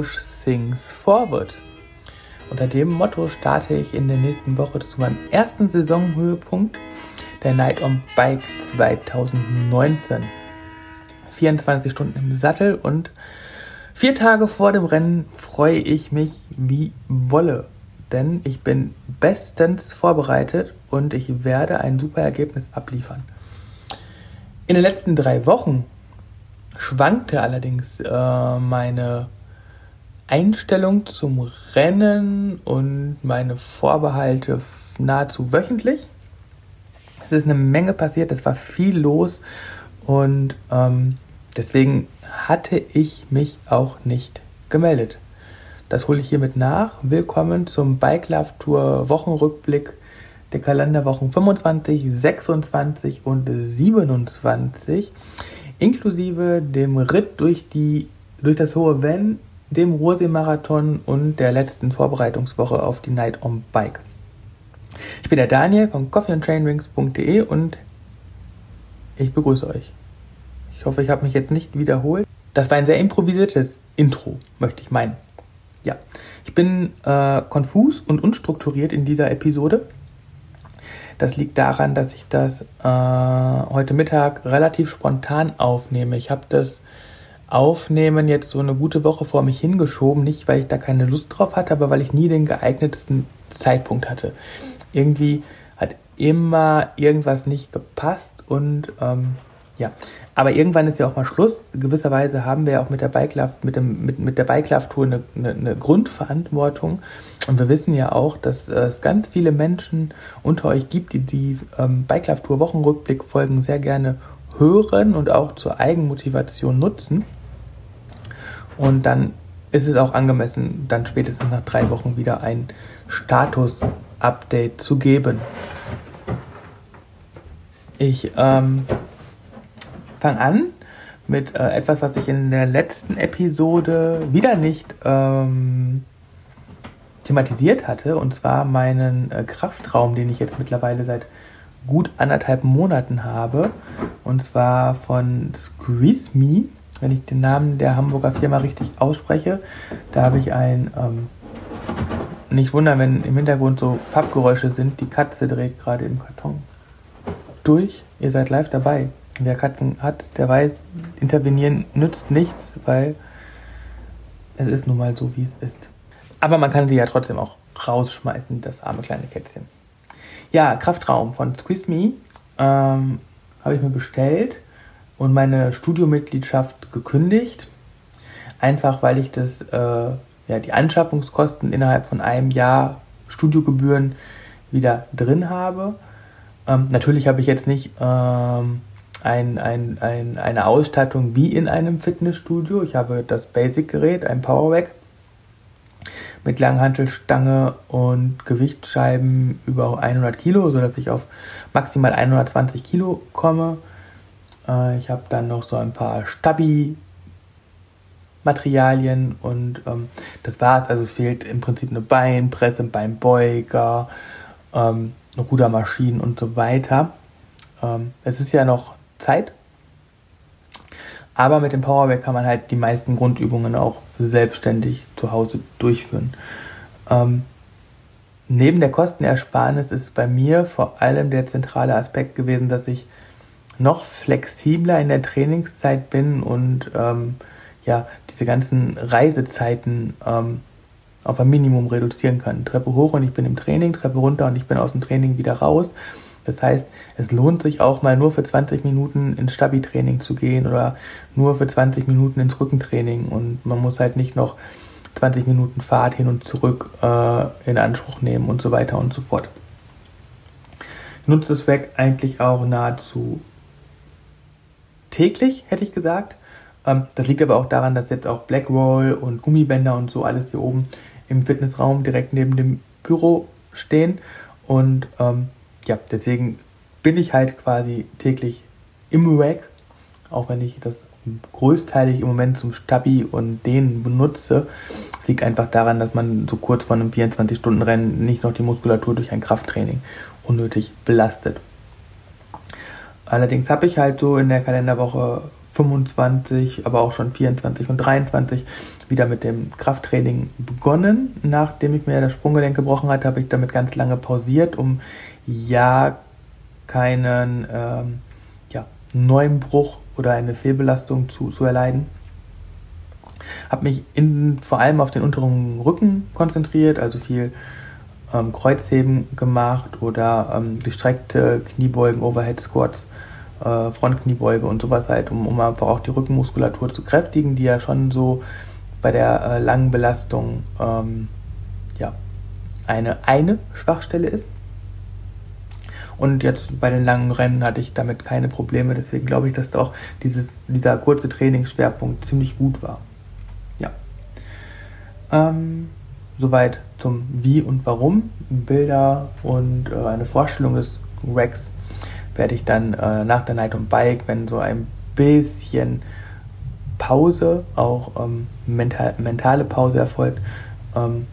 Push Things Forward. Unter dem Motto starte ich in der nächsten Woche zu meinem ersten Saisonhöhepunkt der Night on Bike 2019. 24 Stunden im Sattel und vier Tage vor dem Rennen freue ich mich wie Wolle. Denn ich bin bestens vorbereitet und ich werde ein super Ergebnis abliefern. In den letzten drei Wochen schwankte allerdings äh, meine Einstellung zum Rennen und meine Vorbehalte nahezu wöchentlich. Es ist eine Menge passiert, es war viel los und ähm, deswegen hatte ich mich auch nicht gemeldet. Das hole ich hiermit nach. Willkommen zum Bike Love Tour Wochenrückblick der Kalenderwochen 25, 26 und 27 inklusive dem Ritt durch die durch das hohe Wenn, dem Ruhrsee-Marathon und der letzten Vorbereitungswoche auf die Night on Bike. Ich bin der Daniel von coffeeandtrainrings.de und ich begrüße euch. Ich hoffe, ich habe mich jetzt nicht wiederholt. Das war ein sehr improvisiertes Intro, möchte ich meinen. Ja, ich bin äh, konfus und unstrukturiert in dieser Episode. Das liegt daran, dass ich das äh, heute Mittag relativ spontan aufnehme. Ich habe das Aufnehmen jetzt so eine gute Woche vor mich hingeschoben, nicht weil ich da keine Lust drauf hatte, aber weil ich nie den geeignetsten Zeitpunkt hatte. Irgendwie hat immer irgendwas nicht gepasst und ähm, ja, aber irgendwann ist ja auch mal Schluss. Gewisserweise haben wir ja auch mit der Bike Love, mit, dem, mit, mit der Bike Love Tour eine, eine, eine, Grundverantwortung. Und wir wissen ja auch, dass äh, es ganz viele Menschen unter euch gibt, die die ähm, Bike Love Tour Wochenrückblick Folgen sehr gerne hören und auch zur Eigenmotivation nutzen. Und dann ist es auch angemessen, dann spätestens nach drei Wochen wieder ein Status-Update zu geben. Ich ähm, fange an mit äh, etwas, was ich in der letzten Episode wieder nicht ähm, thematisiert hatte, und zwar meinen äh, Kraftraum, den ich jetzt mittlerweile seit gut anderthalb Monaten habe, und zwar von Squeeze Me, wenn ich den Namen der Hamburger Firma richtig ausspreche. Da habe ich ein, ähm, nicht wundern, wenn im Hintergrund so Pappgeräusche sind, die Katze dreht gerade im Karton durch. Ihr seid live dabei. Wer Katzen hat, der weiß, intervenieren nützt nichts, weil es ist nun mal so, wie es ist. Aber man kann sie ja trotzdem auch rausschmeißen, das arme kleine Kätzchen. Ja, Kraftraum von Squeeze Me ähm, habe ich mir bestellt und meine Studiomitgliedschaft gekündigt. Einfach weil ich das, äh, ja, die Anschaffungskosten innerhalb von einem Jahr Studiogebühren wieder drin habe. Ähm, natürlich habe ich jetzt nicht ähm, ein, ein, ein, eine Ausstattung wie in einem Fitnessstudio. Ich habe das Basic-Gerät, ein Powerback mit Langhantelstange und Gewichtsscheiben über 100 Kilo, sodass ich auf maximal 120 Kilo komme. Äh, ich habe dann noch so ein paar Stabi Materialien und ähm, das war's. Also es fehlt im Prinzip eine Beinpresse, ein Beinbeuger, ähm, Rudermaschinen und so weiter. Ähm, es ist ja noch Zeit. Aber mit dem Powerback kann man halt die meisten Grundübungen auch selbstständig zu Hause durchführen. Ähm, neben der Kostenersparnis ist bei mir vor allem der zentrale Aspekt gewesen, dass ich noch flexibler in der Trainingszeit bin und ähm, ja, diese ganzen Reisezeiten ähm, auf ein Minimum reduzieren kann. Treppe hoch und ich bin im Training, Treppe runter und ich bin aus dem Training wieder raus. Das heißt, es lohnt sich auch mal nur für 20 Minuten ins Stabi-Training zu gehen oder nur für 20 Minuten ins Rückentraining und man muss halt nicht noch 20 Minuten Fahrt hin und zurück äh, in Anspruch nehmen und so weiter und so fort. Ich nutze das Weg eigentlich auch nahezu täglich, hätte ich gesagt. Ähm, das liegt aber auch daran, dass jetzt auch Blackroll und Gummibänder und so alles hier oben im Fitnessraum direkt neben dem Büro stehen und ähm, ja, deswegen bin ich halt quasi täglich im Rack, auch wenn ich das größteilig im Moment zum Stabi und den benutze. Es liegt einfach daran, dass man so kurz vor einem 24-Stunden-Rennen nicht noch die Muskulatur durch ein Krafttraining unnötig belastet. Allerdings habe ich halt so in der Kalenderwoche 25, aber auch schon 24 und 23 wieder mit dem Krafttraining begonnen. Nachdem ich mir das Sprunggelenk gebrochen hatte, habe ich damit ganz lange pausiert, um ja keinen ähm, ja, neuen Bruch oder eine Fehlbelastung zu, zu erleiden. Habe mich in, vor allem auf den unteren Rücken konzentriert, also viel ähm, Kreuzheben gemacht oder ähm, gestreckte Kniebeugen, Overhead Squats, äh, Frontkniebeuge und sowas halt, um, um einfach auch die Rückenmuskulatur zu kräftigen, die ja schon so bei der äh, langen Belastung ähm, ja, eine, eine Schwachstelle ist. Und jetzt bei den langen Rennen hatte ich damit keine Probleme. Deswegen glaube ich, dass auch dieses, dieser kurze Trainingsschwerpunkt ziemlich gut war. Ja. Ähm, soweit zum Wie und Warum. Bilder und äh, eine Vorstellung des Rex werde ich dann äh, nach der Night on Bike, wenn so ein bisschen Pause, auch ähm, mental, mentale Pause erfolgt, ähm,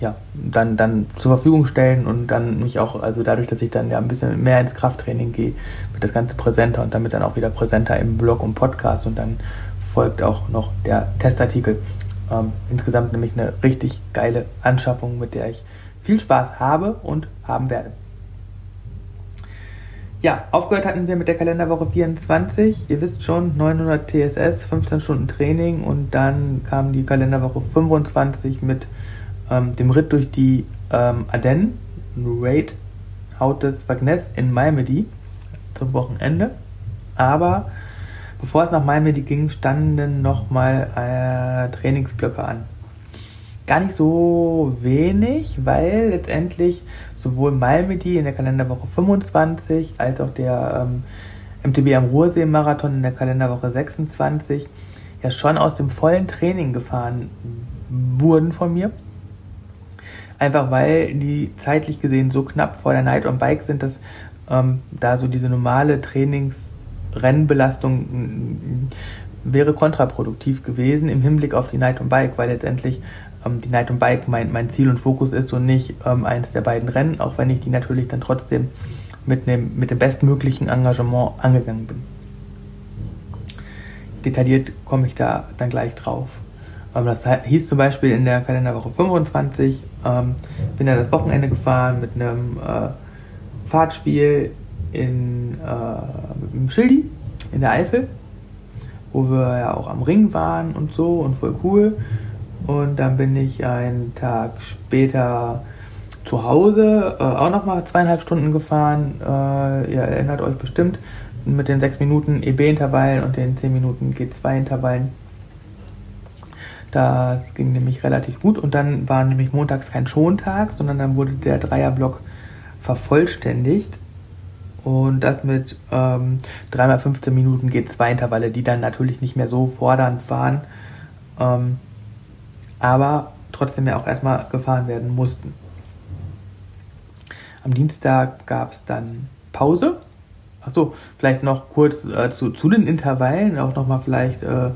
ja, dann, dann zur Verfügung stellen und dann mich auch, also dadurch, dass ich dann ja ein bisschen mehr ins Krafttraining gehe, wird das Ganze präsenter und damit dann auch wieder präsenter im Blog und Podcast und dann folgt auch noch der Testartikel. Ähm, insgesamt nämlich eine richtig geile Anschaffung, mit der ich viel Spaß habe und haben werde. Ja, aufgehört hatten wir mit der Kalenderwoche 24. Ihr wisst schon, 900 TSS, 15 Stunden Training und dann kam die Kalenderwoche 25 mit ähm, dem Ritt durch die ähm, Ardennen, Raid Haut des Wagnes in Malmedy zum Wochenende. Aber bevor es nach Malmedy ging, standen nochmal äh, Trainingsblöcke an. Gar nicht so wenig, weil letztendlich sowohl Malmedy in der Kalenderwoche 25 als auch der ähm, MTB am Ruhrsee-Marathon in der Kalenderwoche 26 ja schon aus dem vollen Training gefahren wurden von mir. Einfach weil die zeitlich gesehen so knapp vor der Night on Bike sind, dass ähm, da so diese normale Trainingsrennbelastung mm, wäre kontraproduktiv gewesen im Hinblick auf die Night on Bike, weil letztendlich ähm, die Night on Bike mein, mein Ziel und Fokus ist und nicht ähm, eines der beiden Rennen, auch wenn ich die natürlich dann trotzdem mit, dem, mit dem bestmöglichen Engagement angegangen bin. Detailliert komme ich da dann gleich drauf. Ähm, das hieß zum Beispiel in der Kalenderwoche 25, ähm, bin ja das Wochenende gefahren mit einem äh, Fahrtspiel in, äh, mit Schildi in der Eifel, wo wir ja auch am Ring waren und so und voll cool. Und dann bin ich einen Tag später zu Hause äh, auch nochmal zweieinhalb Stunden gefahren. Äh, ihr erinnert euch bestimmt mit den sechs Minuten EB-Intervallen und den zehn Minuten G2-Intervallen das ging nämlich relativ gut und dann war nämlich montags kein Schontag, sondern dann wurde der Dreierblock vervollständigt und das mit ähm, 3x15 Minuten G2-Intervalle, die dann natürlich nicht mehr so fordernd waren, ähm, aber trotzdem ja auch erstmal gefahren werden mussten. Am Dienstag gab es dann Pause. Achso, vielleicht noch kurz äh, zu, zu den Intervallen, auch nochmal vielleicht äh,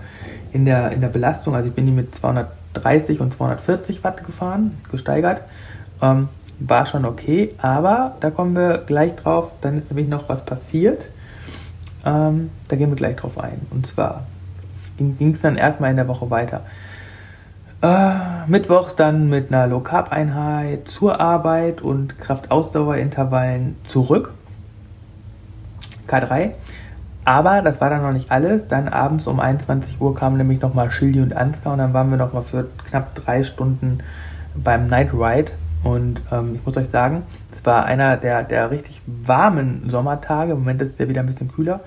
in der, in der Belastung, also ich bin die mit 230 und 240 Watt gefahren, gesteigert. Ähm, war schon okay, aber da kommen wir gleich drauf, dann ist nämlich noch was passiert. Ähm, da gehen wir gleich drauf ein. Und zwar ging es dann erstmal in der Woche weiter. Äh, mittwochs dann mit einer Low Carb Einheit zur Arbeit und Kraftausdauerintervallen zurück. K3. Aber das war dann noch nicht alles. Dann abends um 21 Uhr kamen nämlich nochmal Schildi und Ansgar und dann waren wir nochmal für knapp drei Stunden beim Night Ride. Und ähm, ich muss euch sagen, es war einer der, der richtig warmen Sommertage. Im Moment ist es ja wieder ein bisschen kühler.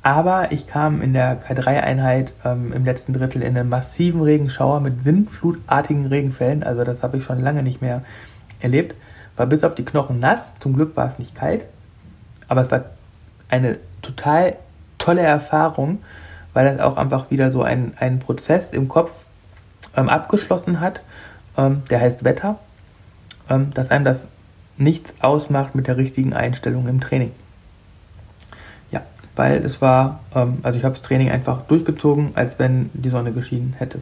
Aber ich kam in der K3-Einheit ähm, im letzten Drittel in einen massiven Regenschauer mit sinnflutartigen Regenfällen. Also das habe ich schon lange nicht mehr erlebt. War bis auf die Knochen nass. Zum Glück war es nicht kalt. Aber es war eine total tolle Erfahrung, weil das auch einfach wieder so ein, ein Prozess im Kopf ähm, abgeschlossen hat, ähm, der heißt Wetter, dass einem das nichts ausmacht mit der richtigen Einstellung im Training. Ja, weil es war, ähm, also ich habe das Training einfach durchgezogen, als wenn die Sonne geschienen hätte.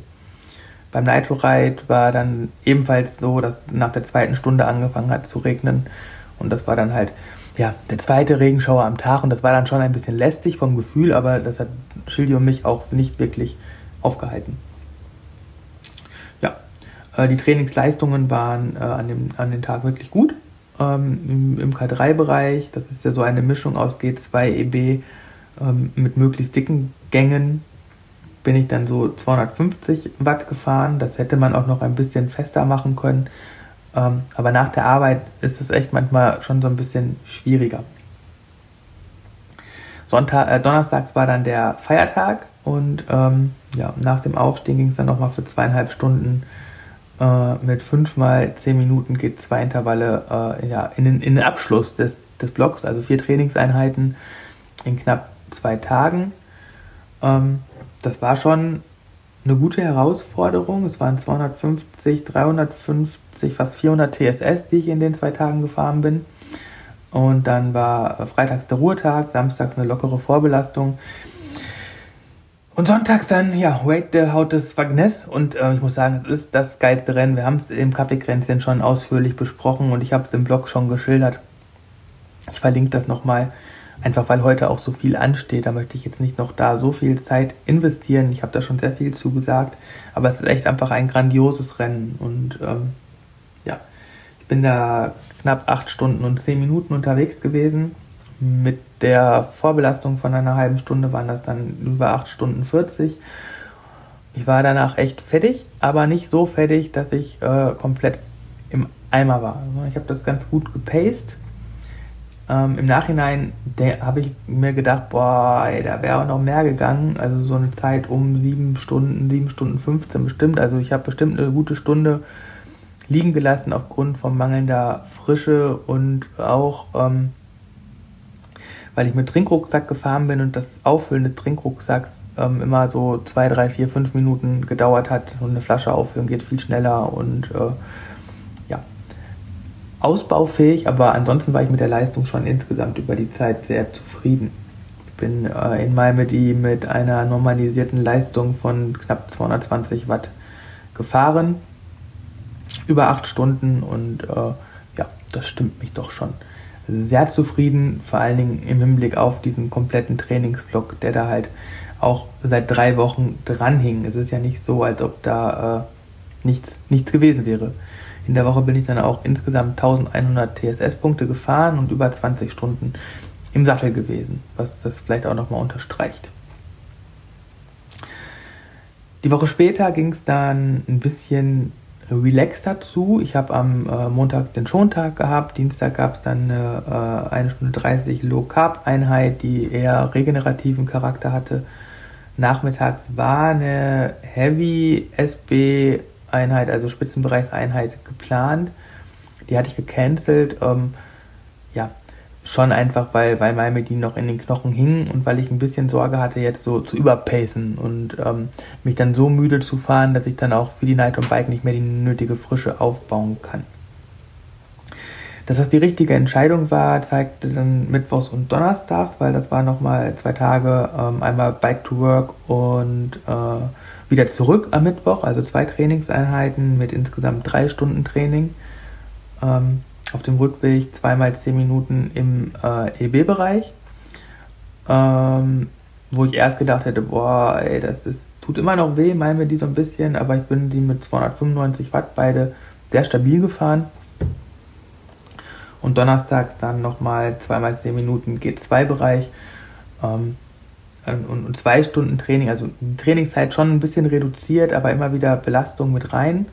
Beim Nitro Ride war dann ebenfalls so, dass nach der zweiten Stunde angefangen hat zu regnen und das war dann halt ja, der zweite Regenschauer am Tag und das war dann schon ein bisschen lästig vom Gefühl, aber das hat Schildi und mich auch nicht wirklich aufgehalten. Äh, die Trainingsleistungen waren äh, an, dem, an den Tag wirklich gut. Ähm, Im, im K3-Bereich, das ist ja so eine Mischung aus G2, EB ähm, mit möglichst dicken Gängen, bin ich dann so 250 Watt gefahren. Das hätte man auch noch ein bisschen fester machen können. Ähm, aber nach der Arbeit ist es echt manchmal schon so ein bisschen schwieriger. Sonntag, äh, Donnerstags war dann der Feiertag und ähm, ja, nach dem Aufstehen ging es dann nochmal für zweieinhalb Stunden äh, mit fünfmal zehn Minuten geht zwei Intervalle äh, ja, in, den, in den Abschluss des, des Blocks, also vier Trainingseinheiten in knapp zwei Tagen. Ähm, das war schon eine gute Herausforderung. Es waren 250, 350, fast 400 TSS, die ich in den zwei Tagen gefahren bin. Und dann war freitags der Ruhetag, samstags eine lockere Vorbelastung. Und sonntags dann, ja, Wade Haut des Wagnes. Und äh, ich muss sagen, es ist das geilste Rennen. Wir haben es im Kaffeekränzchen schon ausführlich besprochen und ich habe es im Blog schon geschildert. Ich verlinke das nochmal, einfach weil heute auch so viel ansteht. Da möchte ich jetzt nicht noch da so viel Zeit investieren. Ich habe da schon sehr viel zugesagt. Aber es ist echt einfach ein grandioses Rennen. Und ähm, ja, ich bin da knapp acht Stunden und zehn Minuten unterwegs gewesen. Mit der Vorbelastung von einer halben Stunde waren das dann über acht Stunden 40. Ich war danach echt fertig, aber nicht so fertig, dass ich äh, komplett im Eimer war. Also ich habe das ganz gut gepaced. Ähm, Im Nachhinein habe ich mir gedacht, boah, ey, da wäre noch mehr gegangen. Also so eine Zeit um sieben Stunden, sieben Stunden 15 bestimmt. Also ich habe bestimmt eine gute Stunde liegen gelassen aufgrund von mangelnder Frische und auch ähm, weil ich mit Trinkrucksack gefahren bin und das Auffüllen des Trinkrucksacks ähm, immer so zwei, drei, vier, fünf Minuten gedauert hat und eine Flasche auffüllen geht viel schneller und äh, ja, ausbaufähig, aber ansonsten war ich mit der Leistung schon insgesamt über die Zeit sehr zufrieden. Ich bin äh, in Malmedy mit einer normalisierten Leistung von knapp 220 Watt gefahren. Über acht Stunden und äh, ja, das stimmt mich doch schon sehr zufrieden, vor allen Dingen im Hinblick auf diesen kompletten Trainingsblock, der da halt auch seit drei Wochen dran hing. Es ist ja nicht so, als ob da äh, nichts, nichts gewesen wäre. In der Woche bin ich dann auch insgesamt 1100 TSS-Punkte gefahren und über 20 Stunden im Sattel gewesen, was das vielleicht auch nochmal unterstreicht. Die Woche später ging es dann ein bisschen relaxed dazu. Ich habe am äh, Montag den Schontag gehabt, Dienstag gab es dann eine, äh, eine Stunde 30 Low Carb Einheit, die eher regenerativen Charakter hatte. Nachmittags war eine Heavy SB Einheit, also Spitzenbereichseinheit geplant. Die hatte ich gecancelt. Ähm, ja, schon einfach, weil, weil Malmedin noch in den Knochen hing und weil ich ein bisschen Sorge hatte, jetzt so zu überpacen und ähm, mich dann so müde zu fahren, dass ich dann auch für die Night on Bike nicht mehr die nötige Frische aufbauen kann. Dass das die richtige Entscheidung war, zeigte dann Mittwochs und Donnerstags, weil das waren nochmal zwei Tage, ähm, einmal Bike to Work und äh, wieder zurück am Mittwoch, also zwei Trainingseinheiten mit insgesamt drei Stunden Training. Ähm, auf dem Rückweg zweimal zehn Minuten im äh, EB-Bereich, ähm, wo ich erst gedacht hätte, boah, ey, das ist, tut immer noch weh, meinen wir die so ein bisschen, aber ich bin die mit 295 Watt beide sehr stabil gefahren. Und donnerstags dann nochmal zweimal zehn Minuten G2-Bereich ähm, und, und, zwei Stunden Training, also die Trainingszeit schon ein bisschen reduziert, aber immer wieder Belastung mit rein.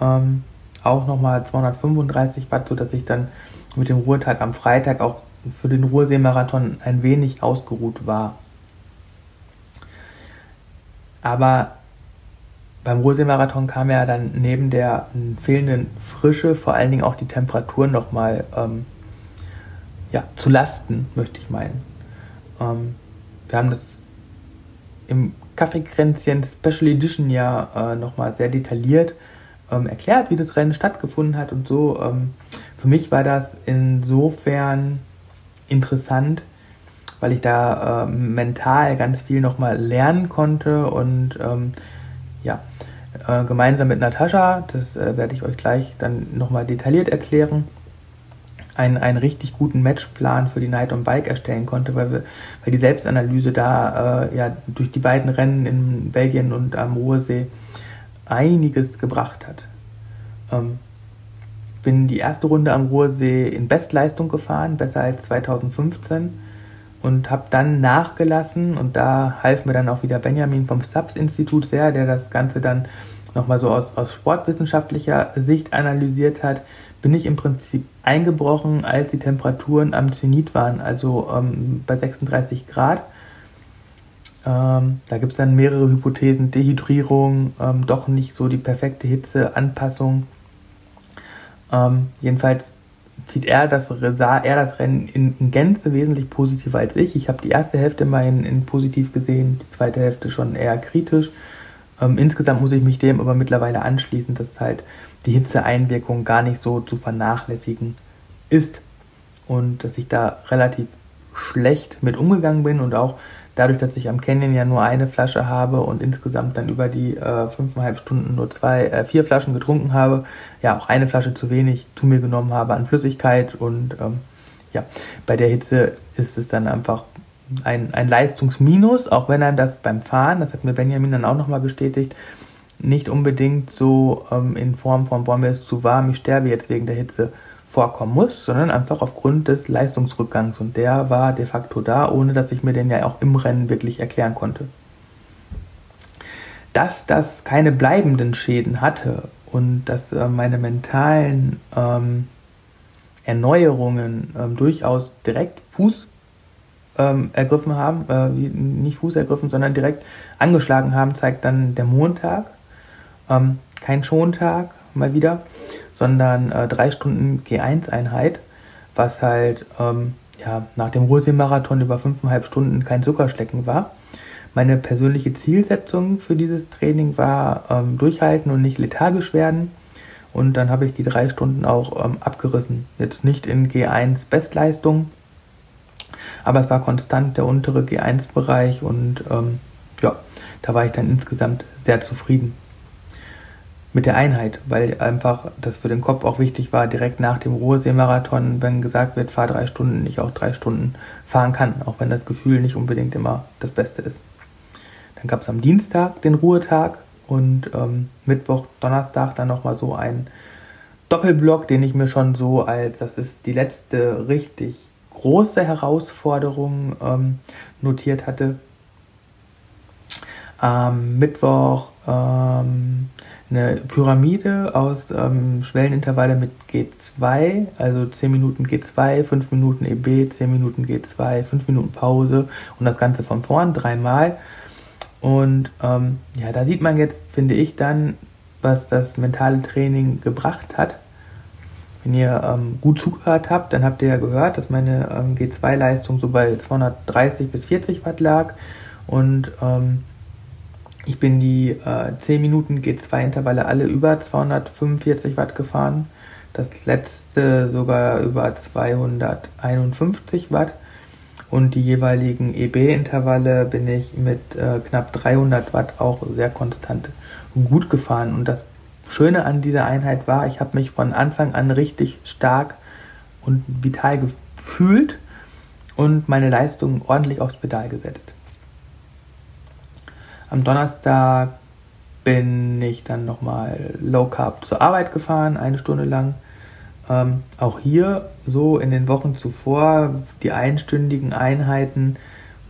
Ähm, auch nochmal 235 Watt, sodass ich dann mit dem Ruhetag am Freitag auch für den Ruhrseemarathon ein wenig ausgeruht war. Aber beim Ruhrseemarathon kam ja dann neben der fehlenden Frische vor allen Dingen auch die Temperatur nochmal ähm, ja, zu Lasten, möchte ich meinen. Ähm, wir haben das im Kaffeekränzchen Special Edition ja äh, nochmal sehr detailliert ähm, erklärt, wie das Rennen stattgefunden hat und so. Ähm, für mich war das insofern interessant, weil ich da äh, mental ganz viel nochmal lernen konnte und ähm, ja, äh, gemeinsam mit Natascha, das äh, werde ich euch gleich dann nochmal detailliert erklären, einen, einen richtig guten Matchplan für die Night on Bike erstellen konnte, weil, wir, weil die Selbstanalyse da äh, ja durch die beiden Rennen in Belgien und am Ruhrsee einiges gebracht hat. Ähm, bin die erste Runde am Ruhrsee in Bestleistung gefahren, besser als 2015 und habe dann nachgelassen und da half mir dann auch wieder Benjamin vom SAPS-Institut sehr, der das Ganze dann nochmal so aus, aus sportwissenschaftlicher Sicht analysiert hat, bin ich im Prinzip eingebrochen, als die Temperaturen am Zenit waren, also ähm, bei 36 Grad. Ähm, da gibt es dann mehrere Hypothesen, Dehydrierung, ähm, doch nicht so die perfekte Hitze, Anpassung. Ähm, jedenfalls zieht er das, sah er das Rennen in, in Gänze wesentlich positiver als ich. Ich habe die erste Hälfte mal in, in, positiv gesehen, die zweite Hälfte schon eher kritisch. Ähm, insgesamt muss ich mich dem aber mittlerweile anschließen, dass halt die Hitzeeinwirkung gar nicht so zu vernachlässigen ist und dass ich da relativ schlecht mit umgegangen bin und auch dadurch, dass ich am Canyon ja nur eine Flasche habe und insgesamt dann über die äh, fünfeinhalb Stunden nur zwei, äh, vier Flaschen getrunken habe, ja auch eine Flasche zu wenig zu mir genommen habe an Flüssigkeit und ähm, ja, bei der Hitze ist es dann einfach ein, ein Leistungsminus, auch wenn einem das beim Fahren, das hat mir Benjamin dann auch nochmal bestätigt, nicht unbedingt so ähm, in Form von, boah, ist zu warm, ich sterbe jetzt wegen der Hitze vorkommen muss, sondern einfach aufgrund des Leistungsrückgangs. Und der war de facto da, ohne dass ich mir den ja auch im Rennen wirklich erklären konnte. Dass das keine bleibenden Schäden hatte und dass äh, meine mentalen ähm, Erneuerungen ähm, durchaus direkt Fuß ähm, ergriffen haben, äh, nicht Fuß ergriffen, sondern direkt angeschlagen haben, zeigt dann der Montag. Ähm, kein Schontag, mal wieder sondern äh, drei Stunden G1-Einheit, was halt ähm, ja, nach dem Ruhrsee-Marathon über fünfeinhalb Stunden kein Zuckerschlecken war. Meine persönliche Zielsetzung für dieses Training war ähm, durchhalten und nicht lethargisch werden. Und dann habe ich die drei Stunden auch ähm, abgerissen. Jetzt nicht in G1 Bestleistung, aber es war konstant der untere G1-Bereich und ähm, ja, da war ich dann insgesamt sehr zufrieden mit der Einheit, weil einfach das für den Kopf auch wichtig war, direkt nach dem Ruhrseemarathon, wenn gesagt wird, fahr drei Stunden, ich auch drei Stunden fahren kann, auch wenn das Gefühl nicht unbedingt immer das Beste ist. Dann gab es am Dienstag den Ruhetag und ähm, Mittwoch, Donnerstag dann nochmal so ein Doppelblock, den ich mir schon so als, das ist die letzte richtig große Herausforderung ähm, notiert hatte. Am Mittwoch ähm, eine Pyramide aus ähm, Schwellenintervalle mit G2, also 10 Minuten G2, 5 Minuten EB, 10 Minuten G2, 5 Minuten Pause und das Ganze von vorn dreimal. Und ähm, ja, da sieht man jetzt, finde ich, dann, was das mentale Training gebracht hat. Wenn ihr ähm, gut zugehört habt, dann habt ihr ja gehört, dass meine ähm, G2-Leistung so bei 230 bis 40 Watt lag und ähm, ich bin die äh, 10 Minuten G2-Intervalle alle über 245 Watt gefahren. Das letzte sogar über 251 Watt. Und die jeweiligen EB-Intervalle bin ich mit äh, knapp 300 Watt auch sehr konstant gut gefahren. Und das Schöne an dieser Einheit war, ich habe mich von Anfang an richtig stark und vital gefühlt und meine Leistung ordentlich aufs Pedal gesetzt. Am Donnerstag bin ich dann nochmal Low Carb zur Arbeit gefahren, eine Stunde lang. Ähm, auch hier, so in den Wochen zuvor, die einstündigen Einheiten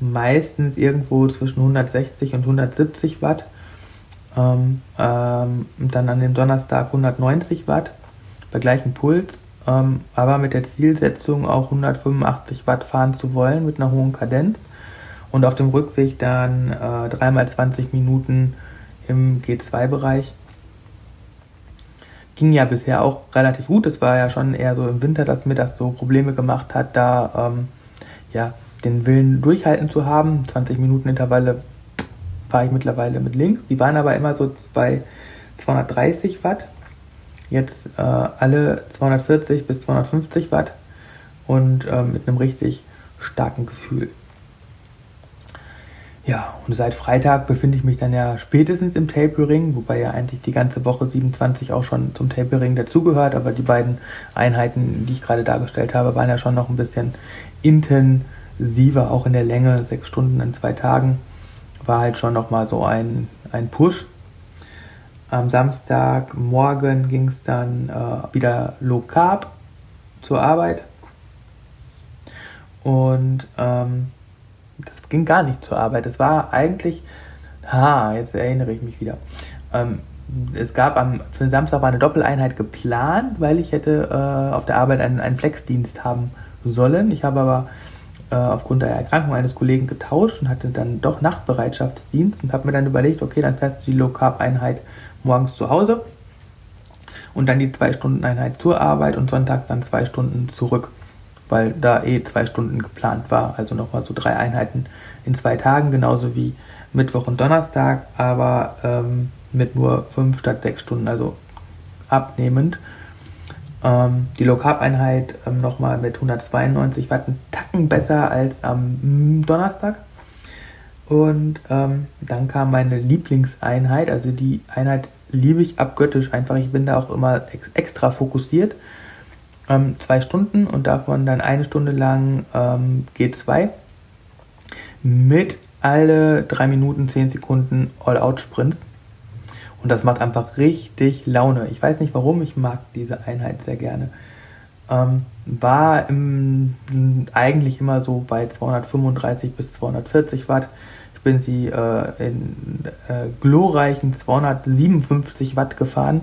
meistens irgendwo zwischen 160 und 170 Watt. Ähm, ähm, dann an dem Donnerstag 190 Watt bei gleichem Puls, ähm, aber mit der Zielsetzung auch 185 Watt fahren zu wollen mit einer hohen Kadenz und auf dem Rückweg dann äh, dreimal 20 Minuten im G2-Bereich. Ging ja bisher auch relativ gut. Es war ja schon eher so im Winter, dass mir das so Probleme gemacht hat, da ähm, ja, den Willen durchhalten zu haben. 20 Minuten Intervalle fahre ich mittlerweile mit links. Die waren aber immer so bei 230 Watt. Jetzt äh, alle 240 bis 250 Watt und äh, mit einem richtig starken Gefühl. Ja, und seit Freitag befinde ich mich dann ja spätestens im Tapering, wobei ja eigentlich die ganze Woche 27 auch schon zum Tapering dazugehört, aber die beiden Einheiten, die ich gerade dargestellt habe, waren ja schon noch ein bisschen intensiver, auch in der Länge, sechs Stunden in zwei Tagen, war halt schon nochmal so ein, ein Push. Am Samstagmorgen ging es dann äh, wieder Low Carb zur Arbeit. Und ähm, ging gar nicht zur Arbeit. Es war eigentlich, ha, jetzt erinnere ich mich wieder. Ähm, es gab am, für den Samstag war eine Doppeleinheit geplant, weil ich hätte äh, auf der Arbeit einen, einen Flexdienst haben sollen. Ich habe aber äh, aufgrund der Erkrankung eines Kollegen getauscht und hatte dann doch Nachtbereitschaftsdienst und habe mir dann überlegt, okay, dann fährst du die Low Carb Einheit morgens zu Hause und dann die zwei Stunden Einheit zur Arbeit und sonntags dann zwei Stunden zurück, weil da eh zwei Stunden geplant war, also nochmal so drei Einheiten in zwei Tagen, genauso wie Mittwoch und Donnerstag, aber ähm, mit nur fünf statt sechs Stunden, also abnehmend. Ähm, die Low Carb Einheit ähm, nochmal mit 192 Watt, einen Tacken besser als am Donnerstag. Und ähm, dann kam meine Lieblingseinheit, also die Einheit liebe ich abgöttisch einfach. Ich bin da auch immer ex extra fokussiert. Ähm, zwei Stunden und davon dann eine Stunde lang ähm, G2 mit alle drei Minuten, zehn Sekunden All-Out-Sprints. Und das macht einfach richtig Laune. Ich weiß nicht warum, ich mag diese Einheit sehr gerne. Ähm, war im, eigentlich immer so bei 235 bis 240 Watt. Ich bin sie äh, in äh, glorreichen 257 Watt gefahren.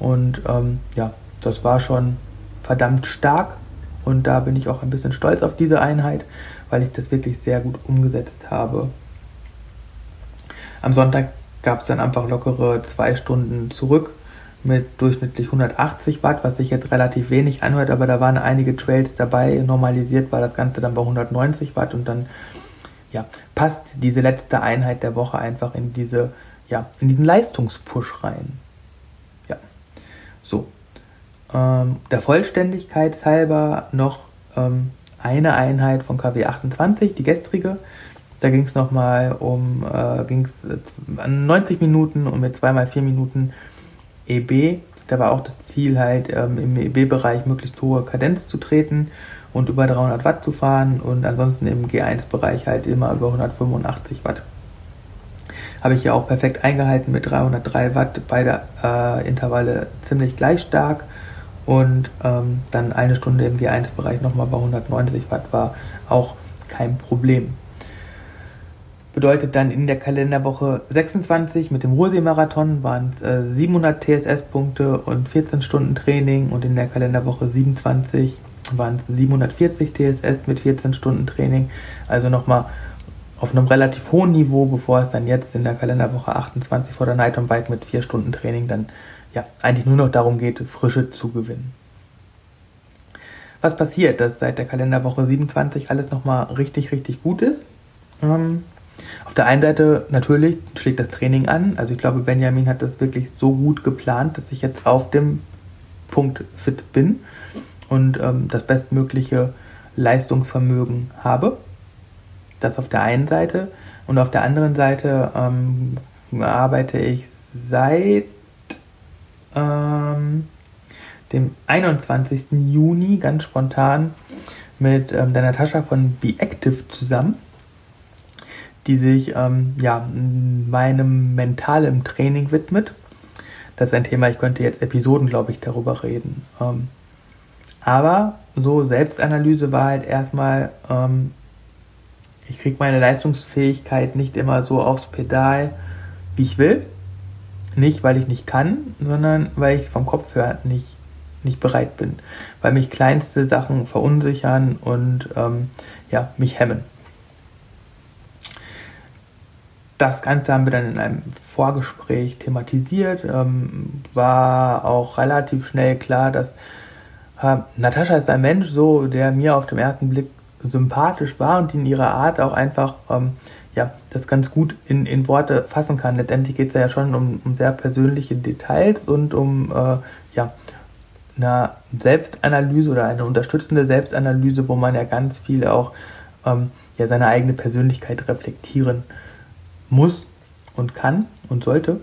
Und ähm, ja, das war schon verdammt stark. Und da bin ich auch ein bisschen stolz auf diese Einheit, weil ich das wirklich sehr gut umgesetzt habe. Am Sonntag gab es dann einfach lockere zwei Stunden zurück mit durchschnittlich 180 Watt, was sich jetzt relativ wenig anhört, aber da waren einige Trails dabei. Normalisiert war das Ganze dann bei 190 Watt und dann ja, passt diese letzte Einheit der Woche einfach in diese, ja, in diesen Leistungspush rein. Ähm, der Vollständigkeit halber noch ähm, eine Einheit von KW 28, die gestrige, da ging es nochmal um äh, ging's, äh, 90 Minuten und mit zweimal vier Minuten EB. Da war auch das Ziel halt ähm, im EB-Bereich möglichst hohe Kadenz zu treten und über 300 Watt zu fahren und ansonsten im G1-Bereich halt immer über 185 Watt. Habe ich ja auch perfekt eingehalten mit 303 Watt, beide äh, Intervalle ziemlich gleich stark und ähm, dann eine Stunde im G1-Bereich nochmal bei 190 Watt war auch kein Problem. Bedeutet dann in der Kalenderwoche 26 mit dem Ruhrsee-Marathon waren es äh, 700 TSS-Punkte und 14 Stunden Training und in der Kalenderwoche 27 waren es 740 TSS mit 14 Stunden Training. Also nochmal auf einem relativ hohen Niveau, bevor es dann jetzt in der Kalenderwoche 28 vor der Night on Bike mit 4 Stunden Training dann ja eigentlich nur noch darum geht, Frische zu gewinnen. Was passiert, dass seit der Kalenderwoche 27 alles nochmal richtig, richtig gut ist? Ähm, auf der einen Seite natürlich schlägt das Training an. Also ich glaube, Benjamin hat das wirklich so gut geplant, dass ich jetzt auf dem Punkt fit bin und ähm, das bestmögliche Leistungsvermögen habe. Das auf der einen Seite. Und auf der anderen Seite ähm, arbeite ich seit ähm, dem 21. Juni ganz spontan mit ähm, der Natascha von Be Active zusammen die sich ähm, ja, meinem mentalen Training widmet. Das ist ein Thema, ich könnte jetzt Episoden, glaube ich, darüber reden. Ähm, aber so Selbstanalyse war halt erstmal, ähm, ich kriege meine Leistungsfähigkeit nicht immer so aufs Pedal, wie ich will. Nicht, weil ich nicht kann, sondern weil ich vom Kopf her nicht, nicht bereit bin. Weil mich kleinste Sachen verunsichern und ähm, ja, mich hemmen. Das Ganze haben wir dann in einem Vorgespräch thematisiert. Ähm, war auch relativ schnell klar, dass äh, Natascha ist ein Mensch, so der mir auf den ersten Blick sympathisch war und in ihrer Art auch einfach ähm, ja, das ganz gut in, in Worte fassen kann. Letztendlich geht es ja schon um, um, sehr persönliche Details und um äh, ja, eine Selbstanalyse oder eine unterstützende Selbstanalyse, wo man ja ganz viel auch ähm, ja, seine eigene Persönlichkeit reflektieren muss und kann und sollte.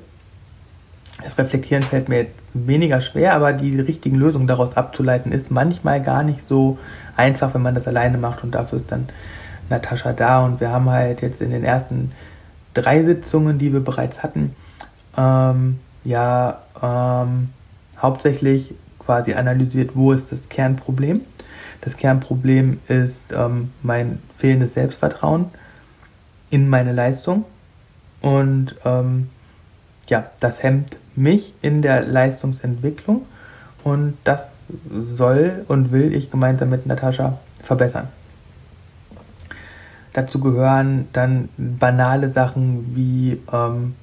Das Reflektieren fällt mir jetzt weniger schwer, aber die richtigen Lösungen daraus abzuleiten ist manchmal gar nicht so einfach, wenn man das alleine macht und dafür ist dann Natascha da und wir haben halt jetzt in den ersten drei Sitzungen, die wir bereits hatten, ähm, ja ähm, hauptsächlich quasi analysiert, wo ist das Kernproblem. Das Kernproblem ist ähm, mein fehlendes Selbstvertrauen in meine Leistung und ähm, ja, das hemmt mich in der Leistungsentwicklung und das soll und will ich gemeinsam mit Natascha verbessern. Dazu gehören dann banale Sachen wie, ähm,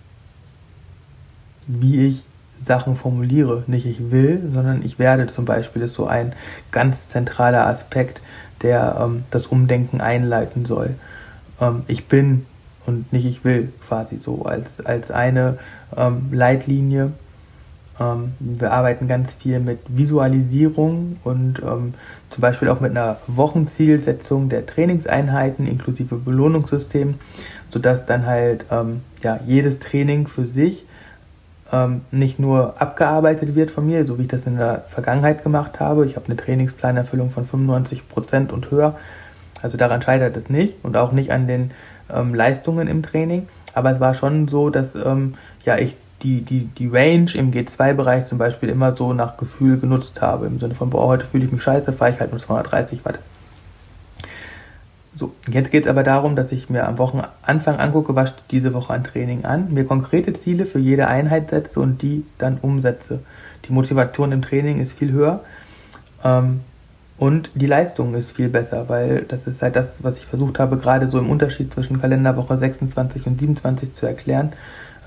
wie ich Sachen formuliere. Nicht ich will, sondern ich werde zum Beispiel ist so ein ganz zentraler Aspekt, der ähm, das Umdenken einleiten soll. Ähm, ich bin und nicht ich will quasi so als, als eine ähm, Leitlinie. Ähm, wir arbeiten ganz viel mit Visualisierung und ähm, zum Beispiel auch mit einer Wochenzielsetzung der Trainingseinheiten inklusive Belohnungssystem, sodass dann halt ähm, ja, jedes Training für sich ähm, nicht nur abgearbeitet wird von mir, so wie ich das in der Vergangenheit gemacht habe. Ich habe eine Trainingsplanerfüllung von 95% und höher. Also daran scheitert es nicht und auch nicht an den ähm, Leistungen im Training. Aber es war schon so, dass ähm, ja, ich die, die, die Range im G2-Bereich zum Beispiel immer so nach Gefühl genutzt habe. Im Sinne von, boah, heute fühle ich mich scheiße, fahre ich halt nur 230 Watt. So, jetzt geht es aber darum, dass ich mir am Wochenanfang angucke, was diese Woche an Training an, mir konkrete Ziele für jede Einheit setze und die dann umsetze. Die Motivation im Training ist viel höher. Ähm, und die Leistung ist viel besser, weil das ist halt das, was ich versucht habe, gerade so im Unterschied zwischen Kalenderwoche 26 und 27 zu erklären.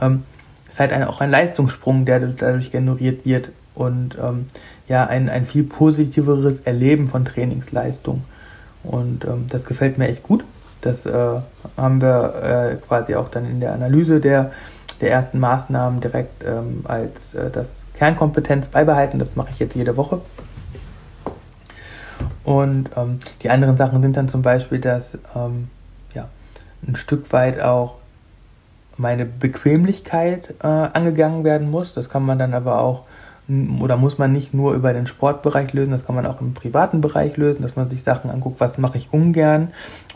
Ähm, ist halt ein, auch ein Leistungssprung, der dadurch generiert wird und ähm, ja, ein, ein viel positiveres Erleben von Trainingsleistung. Und ähm, das gefällt mir echt gut. Das äh, haben wir äh, quasi auch dann in der Analyse der, der ersten Maßnahmen direkt ähm, als äh, das Kernkompetenz beibehalten. Das mache ich jetzt jede Woche. Und ähm, die anderen Sachen sind dann zum Beispiel, dass ähm, ja, ein Stück weit auch meine Bequemlichkeit äh, angegangen werden muss. Das kann man dann aber auch oder muss man nicht nur über den Sportbereich lösen, das kann man auch im privaten Bereich lösen, dass man sich Sachen anguckt, was mache ich ungern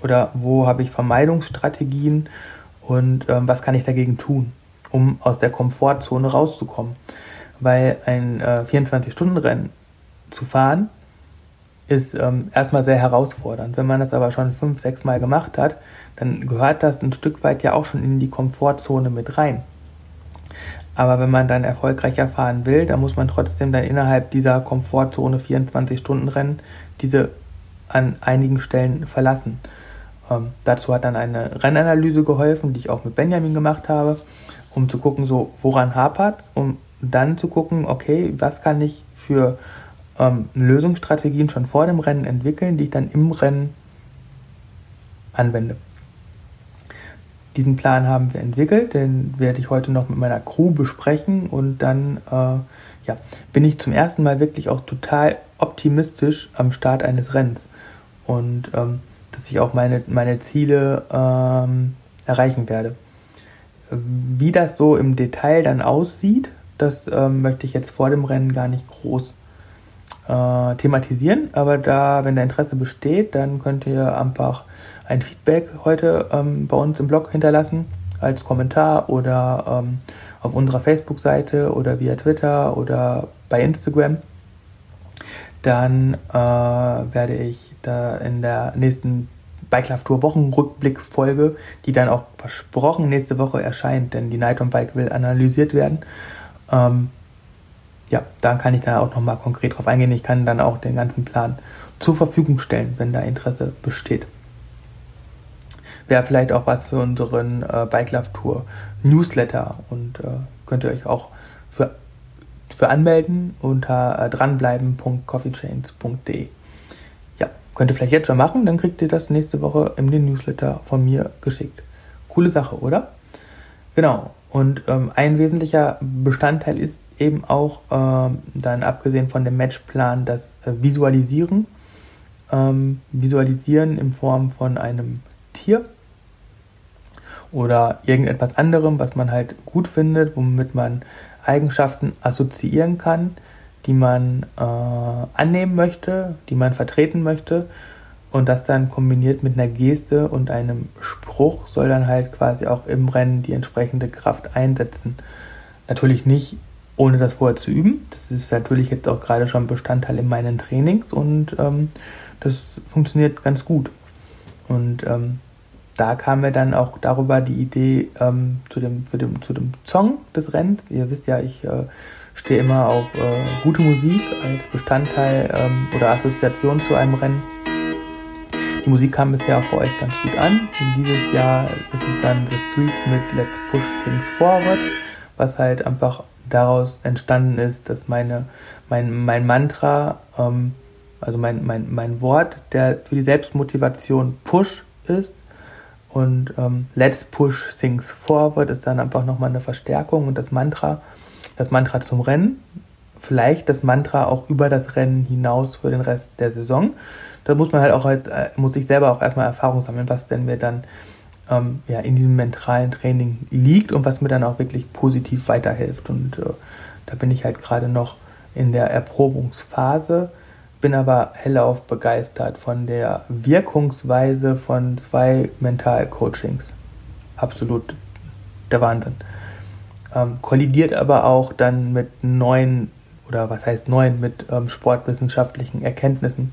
oder wo habe ich Vermeidungsstrategien und ähm, was kann ich dagegen tun, um aus der Komfortzone rauszukommen. Weil ein äh, 24-Stunden-Rennen zu fahren ist ähm, erstmal sehr herausfordernd. Wenn man das aber schon fünf, sechs Mal gemacht hat, dann gehört das ein Stück weit ja auch schon in die Komfortzone mit rein. Aber wenn man dann erfolgreicher fahren will, dann muss man trotzdem dann innerhalb dieser Komfortzone 24 Stunden rennen, diese an einigen Stellen verlassen. Ähm, dazu hat dann eine Rennanalyse geholfen, die ich auch mit Benjamin gemacht habe, um zu gucken, so woran hapert, um dann zu gucken, okay, was kann ich für ähm, Lösungsstrategien schon vor dem Rennen entwickeln, die ich dann im Rennen anwende. Diesen Plan haben wir entwickelt, den werde ich heute noch mit meiner Crew besprechen und dann äh, ja, bin ich zum ersten Mal wirklich auch total optimistisch am Start eines Rennens und ähm, dass ich auch meine, meine Ziele ähm, erreichen werde. Wie das so im Detail dann aussieht, das ähm, möchte ich jetzt vor dem Rennen gar nicht groß äh, thematisieren, aber da, wenn da Interesse besteht, dann könnt ihr einfach ein Feedback heute ähm, bei uns im Blog hinterlassen als Kommentar oder ähm, auf unserer Facebook-Seite oder via Twitter oder bei Instagram. Dann äh, werde ich da in der nächsten Bike Love Tour Wochenrückblick-Folge, die dann auch versprochen nächste Woche erscheint, denn die Night on Bike will analysiert werden. Ähm, ja, da kann ich da auch nochmal konkret drauf eingehen. Ich kann dann auch den ganzen Plan zur Verfügung stellen, wenn da Interesse besteht. Wäre vielleicht auch was für unseren äh, Bike Love Tour Newsletter und äh, könnt ihr euch auch für, für anmelden unter äh, dranbleiben.coffeechains.de. Ja, könnt ihr vielleicht jetzt schon machen, dann kriegt ihr das nächste Woche in den Newsletter von mir geschickt. Coole Sache, oder? Genau. Und ähm, ein wesentlicher Bestandteil ist eben auch ähm, dann abgesehen von dem Matchplan das äh, Visualisieren. Ähm, visualisieren in Form von einem Tier oder irgendetwas anderem, was man halt gut findet, womit man Eigenschaften assoziieren kann, die man äh, annehmen möchte, die man vertreten möchte. Und das dann kombiniert mit einer Geste und einem Spruch soll dann halt quasi auch im Rennen die entsprechende Kraft einsetzen. natürlich nicht ohne das vorher zu üben. Das ist natürlich jetzt auch gerade schon Bestandteil in meinen Trainings und ähm, das funktioniert ganz gut. Und ähm, da kamen wir dann auch darüber die Idee ähm, zu, dem, für dem, zu dem Song des Rennens. Ihr wisst ja, ich äh, stehe immer auf äh, gute Musik als Bestandteil ähm, oder Assoziation zu einem Rennen. Die Musik kam bisher auch bei euch ganz gut an. Und dieses Jahr ist es dann The Streets mit Let's Push Things Forward, was halt einfach daraus entstanden ist, dass meine, mein, mein Mantra, ähm, also mein, mein, mein Wort, der für die Selbstmotivation Push ist. Und ähm, Let's Push Things Forward ist dann einfach nochmal eine Verstärkung und das Mantra, das Mantra zum Rennen, vielleicht das Mantra auch über das Rennen hinaus für den Rest der Saison. Da muss man halt auch halt, muss ich selber auch erstmal Erfahrung sammeln, was denn mir dann ähm, ja, in diesem mentalen Training liegt und was mir dann auch wirklich positiv weiterhilft. Und äh, da bin ich halt gerade noch in der Erprobungsphase, bin aber hellauf begeistert von der Wirkungsweise von zwei Mental-Coachings. Absolut der Wahnsinn. Ähm, kollidiert aber auch dann mit neuen, oder was heißt neuen, mit ähm, sportwissenschaftlichen Erkenntnissen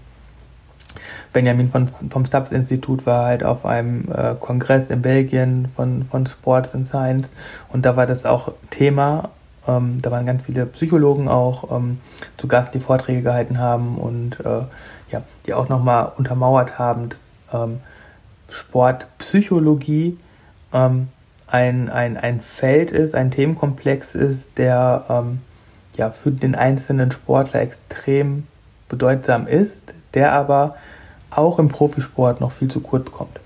Benjamin von, vom Stubbs Institut war halt auf einem äh, Kongress in Belgien von, von Sports and Science und da war das auch Thema. Ähm, da waren ganz viele Psychologen auch ähm, zu Gast, die Vorträge gehalten haben und äh, ja, die auch nochmal untermauert haben, dass ähm, Sportpsychologie ähm, ein, ein, ein Feld ist, ein Themenkomplex ist, der ähm, ja, für den einzelnen Sportler extrem bedeutsam ist, der aber auch im Profisport noch viel zu kurz kommt.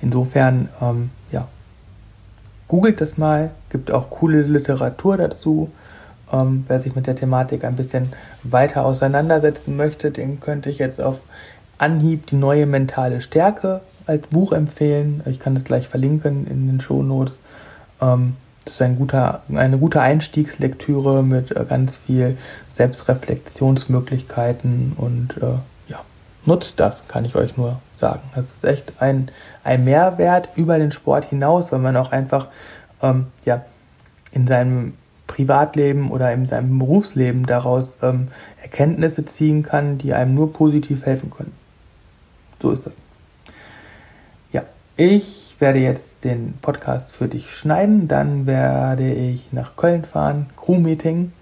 Insofern, ähm, googelt das mal, gibt auch coole Literatur dazu. Ähm, wer sich mit der Thematik ein bisschen weiter auseinandersetzen möchte, den könnte ich jetzt auf Anhieb die neue mentale Stärke als Buch empfehlen. Ich kann das gleich verlinken in den Shownotes. Ähm, das ist ein guter, eine gute Einstiegslektüre mit äh, ganz viel Selbstreflexionsmöglichkeiten und äh, nutzt das, kann ich euch nur sagen. Das ist echt ein, ein Mehrwert über den Sport hinaus, weil man auch einfach ähm, ja, in seinem Privatleben oder in seinem Berufsleben daraus ähm, Erkenntnisse ziehen kann, die einem nur positiv helfen können. So ist das. Ja, ich werde jetzt den Podcast für dich schneiden. Dann werde ich nach Köln fahren, Crew-Meeting.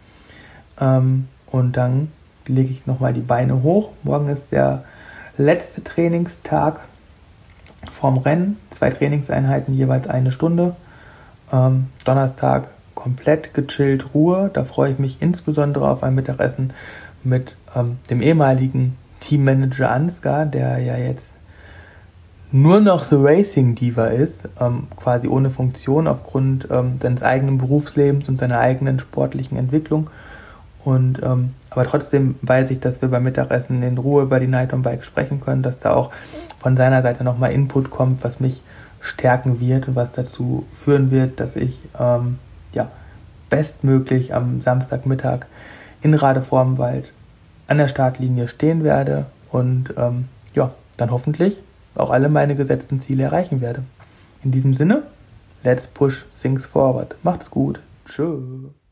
Ähm, und dann lege ich nochmal die Beine hoch. Morgen ist der letzte Trainingstag vorm Rennen. Zwei Trainingseinheiten, jeweils eine Stunde. Ähm, Donnerstag komplett gechillt, Ruhe. Da freue ich mich insbesondere auf ein Mittagessen mit ähm, dem ehemaligen Teammanager Ansgar, der ja jetzt nur noch The Racing Diva ist, ähm, quasi ohne Funktion aufgrund ähm, seines eigenen Berufslebens und seiner eigenen sportlichen Entwicklung. Und ähm, aber trotzdem weiß ich, dass wir beim Mittagessen in Ruhe über die Night on Bike sprechen können, dass da auch von seiner Seite nochmal Input kommt, was mich stärken wird und was dazu führen wird, dass ich ähm, ja, bestmöglich am Samstagmittag in Radevormwald an der Startlinie stehen werde und ähm, ja, dann hoffentlich auch alle meine gesetzten Ziele erreichen werde. In diesem Sinne, let's push things forward. Macht's gut. Tschüss.